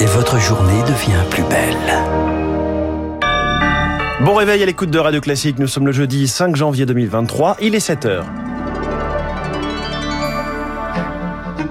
Et votre journée devient plus belle. Bon réveil à l'écoute de Radio Classique. Nous sommes le jeudi 5 janvier 2023. Il est 7 heures.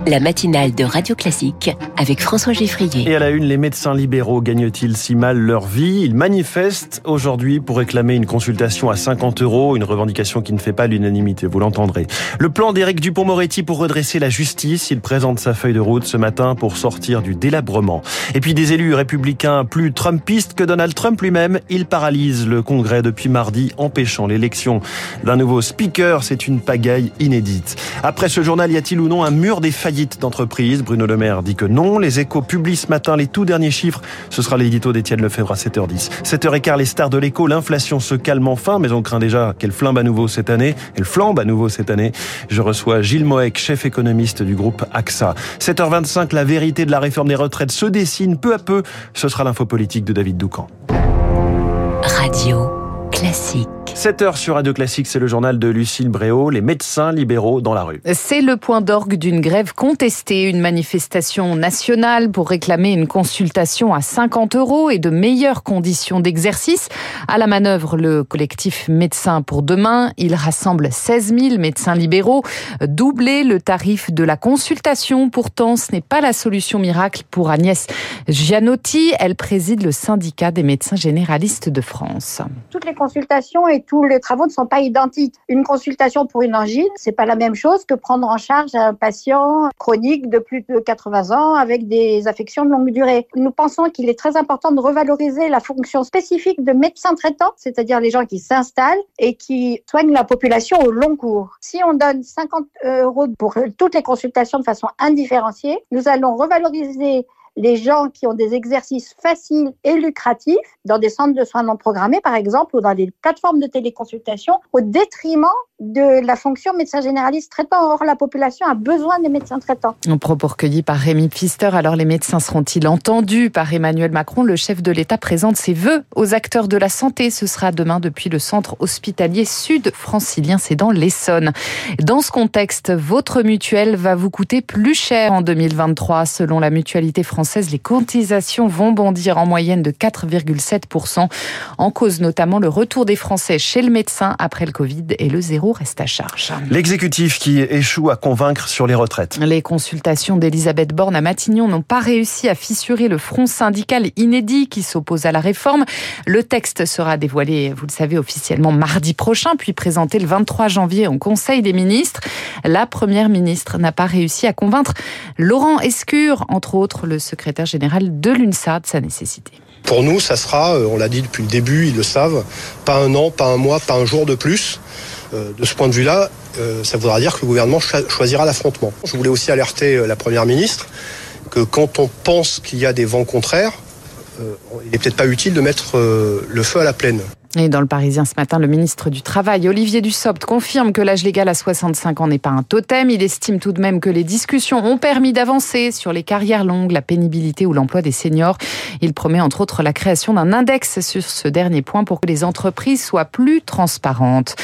La matinale de Radio Classique avec François Geffrier. Et à la une, les médecins libéraux gagnent-ils si mal leur vie? Ils manifestent aujourd'hui pour réclamer une consultation à 50 euros, une revendication qui ne fait pas l'unanimité, vous l'entendrez. Le plan d'Éric Dupont-Moretti pour redresser la justice, il présente sa feuille de route ce matin pour sortir du délabrement. Et puis des élus républicains plus trumpistes que Donald Trump lui-même, ils paralysent le Congrès depuis mardi, empêchant l'élection d'un nouveau speaker. C'est une pagaille inédite. Après ce journal, y a-t-il ou non un mur des faillites? D'entreprise. Bruno Le Maire dit que non. Les échos publient ce matin les tout derniers chiffres. Ce sera l'édito d'Étienne Lefebvre à 7h10. 7h15, les stars de l'écho. L'inflation se calme enfin, mais on craint déjà qu'elle flambe à nouveau cette année. Elle flambe à nouveau cette année. Je reçois Gilles Moek, chef économiste du groupe AXA. 7h25, la vérité de la réforme des retraites se dessine peu à peu. Ce sera l'info politique de David Doucan. Radio classique. 7 heures sur Radio Classique, c'est le journal de Lucille Bréau, les médecins libéraux dans la rue. C'est le point d'orgue d'une grève contestée, une manifestation nationale pour réclamer une consultation à 50 euros et de meilleures conditions d'exercice. À la manœuvre, le collectif Médecins pour demain, il rassemble 16 000 médecins libéraux. Doubler le tarif de la consultation, pourtant, ce n'est pas la solution miracle pour Agnès Gianotti. Elle préside le syndicat des médecins généralistes de France. Toutes les consultations et tous les travaux ne sont pas identiques. Une consultation pour une angine, c'est pas la même chose que prendre en charge un patient chronique de plus de 80 ans avec des affections de longue durée. Nous pensons qu'il est très important de revaloriser la fonction spécifique de médecin traitant, c'est-à-dire les gens qui s'installent et qui soignent la population au long cours. Si on donne 50 euros pour toutes les consultations de façon indifférenciée, nous allons revaloriser les gens qui ont des exercices faciles et lucratifs dans des centres de soins non programmés, par exemple, ou dans des plateformes de téléconsultation, au détriment de la fonction médecin généraliste traitant. Or, la population a besoin des médecins traitants. Un propos recueilli par Rémi Pfister. Alors, les médecins seront-ils entendus par Emmanuel Macron Le chef de l'État présente ses vœux aux acteurs de la santé. Ce sera demain depuis le centre hospitalier sud francilien, c'est dans l'Essonne. Dans ce contexte, votre mutuelle va vous coûter plus cher en 2023. Selon la mutualité française, les cotisations vont bondir en moyenne de 4,7%. En cause notamment le retour des Français chez le médecin après le Covid et le zéro reste à charge. L'exécutif qui échoue à convaincre sur les retraites. Les consultations d'Elisabeth Borne à Matignon n'ont pas réussi à fissurer le front syndical inédit qui s'oppose à la réforme. Le texte sera dévoilé, vous le savez, officiellement mardi prochain, puis présenté le 23 janvier au Conseil des ministres. La première ministre n'a pas réussi à convaincre Laurent Escure, entre autres le secrétaire général de l'UNSA, de sa nécessité. Pour nous, ça sera, euh, on l'a dit depuis le début, ils le savent, pas un an, pas un mois, pas un jour de plus. Euh, de ce point de vue-là, euh, ça voudra dire que le gouvernement choisira l'affrontement. Je voulais aussi alerter la Première ministre que quand on pense qu'il y a des vents contraires, il n'est peut-être pas utile de mettre le feu à la plaine. Et dans le Parisien ce matin, le ministre du Travail, Olivier Dussopt, confirme que l'âge légal à 65 ans n'est pas un totem. Il estime tout de même que les discussions ont permis d'avancer sur les carrières longues, la pénibilité ou l'emploi des seniors. Il promet entre autres la création d'un index sur ce dernier point pour que les entreprises soient plus transparentes.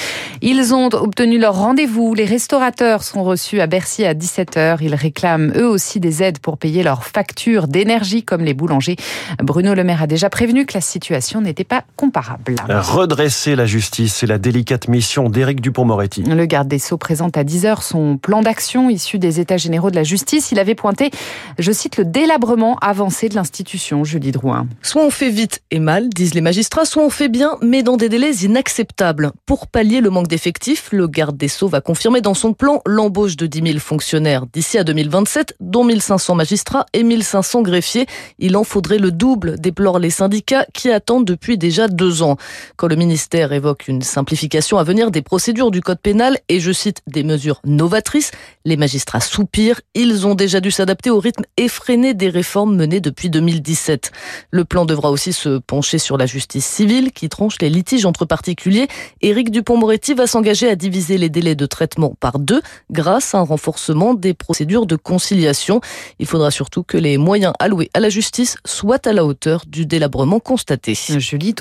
Ils ont obtenu leur rendez-vous. Les restaurateurs sont reçus à Bercy à 17h. Ils réclament eux aussi des aides pour payer leurs factures d'énergie comme les boulangers. Bruno Le Maire a déjà prévenu que la situation n'était pas comparable. Redresser la justice, c'est la délicate mission d'Éric Dupont-Moretti. Le garde des Sceaux présente à 10h son plan d'action issu des États généraux de la justice. Il avait pointé, je cite, le délabrement avancé de l'institution, Julie Drouin. Soit on fait vite et mal, disent les magistrats, soit on fait bien, mais dans des délais inacceptables. Pour pallier le manque d'effectifs, le garde des Sceaux va confirmer dans son plan l'embauche de 10 000 fonctionnaires d'ici à 2027, dont 1500 magistrats et 1500 greffiers. Il en faudrait le double, déplorent les syndicats qui attendent depuis déjà deux ans. Quand le ministère évoque une simplification à venir des procédures du code pénal et, je cite, des mesures novatrices, les magistrats soupirent. Ils ont déjà dû s'adapter au rythme effréné des réformes menées depuis 2017. Le plan devra aussi se pencher sur la justice civile qui tranche les litiges entre particuliers. Éric Dupont-Moretti va s'engager à diviser les délais de traitement par deux grâce à un renforcement des procédures de conciliation. Il faudra surtout que les moyens alloués à la justice soient à la hauteur du délabrement constaté. Julie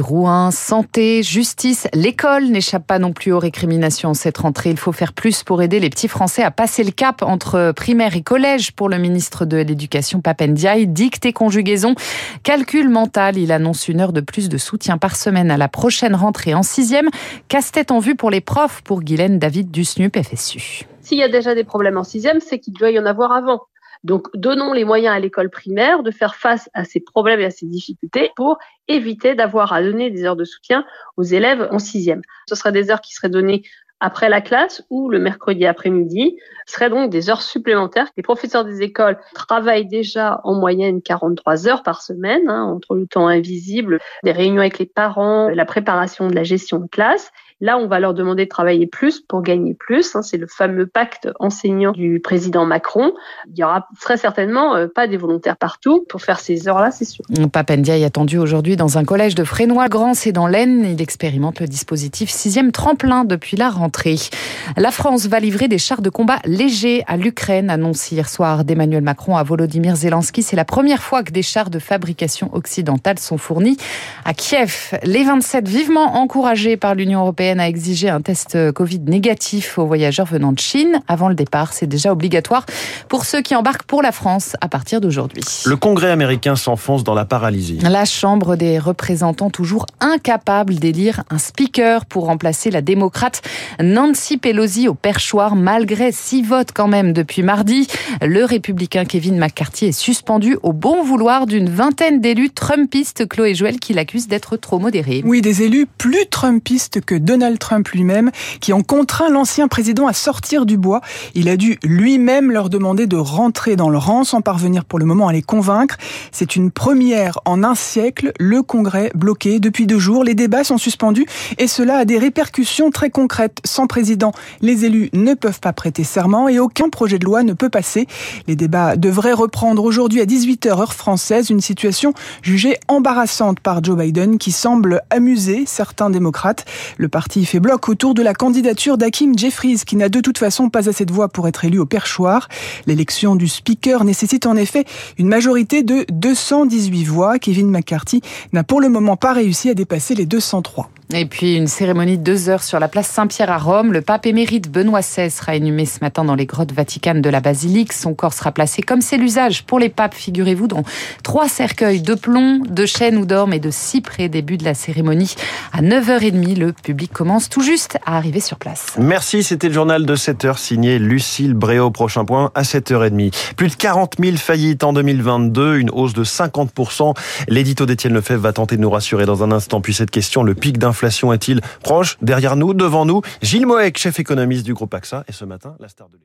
santé, justice, l'école n'échappe pas non plus aux récriminations cette rentrée. Il faut faire plus pour aider les petits Français à passer le cap entre primaire et collège pour le ministre de l'Éducation Papendiaï. Dicte et conjugaison, calcul mental. Il annonce une heure de plus de soutien par semaine à la prochaine rentrée en sixième. Casse-tête en vue pour les profs pour Guylaine David Dusnup, FSU. S'il y a déjà des problèmes en sixième, c'est qu'il doit y en avoir avant. Donc, donnons les moyens à l'école primaire de faire face à ces problèmes et à ces difficultés pour éviter d'avoir à donner des heures de soutien aux élèves en sixième. Ce seraient des heures qui seraient données après la classe ou le mercredi après-midi ce seraient donc des heures supplémentaires. Les professeurs des écoles travaillent déjà en moyenne 43 heures par semaine, hein, entre le temps invisible, des réunions avec les parents, la préparation de la gestion de classe Là, on va leur demander de travailler plus pour gagner plus. Hein. C'est le fameux pacte enseignant du président Macron. Il y aura très certainement euh, pas des volontaires partout pour faire ces heures-là, c'est sûr. Papendia est attendu aujourd'hui dans un collège de Frénois-Grand, c'est dans l'Aisne. Il expérimente le dispositif sixième tremplin depuis la rentrée. La France va livrer des chars de combat légers à l'Ukraine, annonce hier soir d'Emmanuel Macron à Volodymyr Zelensky. C'est la première fois que des chars de fabrication occidentale sont fournis à Kiev. Les 27 vivement encouragés par l'Union européenne a exigé un test Covid négatif aux voyageurs venant de Chine avant le départ. C'est déjà obligatoire pour ceux qui embarquent pour la France à partir d'aujourd'hui. Le Congrès américain s'enfonce dans la paralysie. La Chambre des représentants toujours incapable d'élire un speaker pour remplacer la démocrate Nancy Pelosi au perchoir malgré six votes quand même depuis mardi. Le républicain Kevin McCarthy est suspendu au bon vouloir d'une vingtaine d'élus trumpistes, Chloé Joël, qui l'accusent d'être trop modéré. Oui, des élus plus trumpistes que Donald Donald Trump lui-même, qui ont contraint l'ancien président à sortir du bois. Il a dû lui-même leur demander de rentrer dans le rang sans parvenir pour le moment à les convaincre. C'est une première en un siècle, le Congrès bloqué depuis deux jours. Les débats sont suspendus et cela a des répercussions très concrètes. Sans président, les élus ne peuvent pas prêter serment et aucun projet de loi ne peut passer. Les débats devraient reprendre aujourd'hui à 18h heure française, une situation jugée embarrassante par Joe Biden qui semble amuser certains démocrates. Le parti fait bloc autour de la candidature d'Hakim Jeffries, qui n'a de toute façon pas assez de voix pour être élu au perchoir. L'élection du speaker nécessite en effet une majorité de 218 voix. Kevin McCarthy n'a pour le moment pas réussi à dépasser les 203. Et puis une cérémonie de deux heures sur la place Saint-Pierre à Rome. Le pape émérite Benoît XVI sera inhumé ce matin dans les grottes vaticanes de la basilique. Son corps sera placé comme c'est l'usage pour les papes, figurez-vous, dans trois cercueils de plomb, de chêne ou d'orme et de cyprès. Début de la cérémonie à 9h30. Le public commence tout juste à arriver sur place. Merci, c'était le journal de 7h signé Lucille Bréau. Prochain point à 7h30. Plus de 40 000 faillites en 2022, une hausse de 50%. L'édito d'Étienne Lefebvre va tenter de nous rassurer dans un instant. Puis cette question, le pic d'inflation est-il proche Derrière nous, devant nous, Gilles Moek, chef économiste du groupe AXA, et ce matin, la star de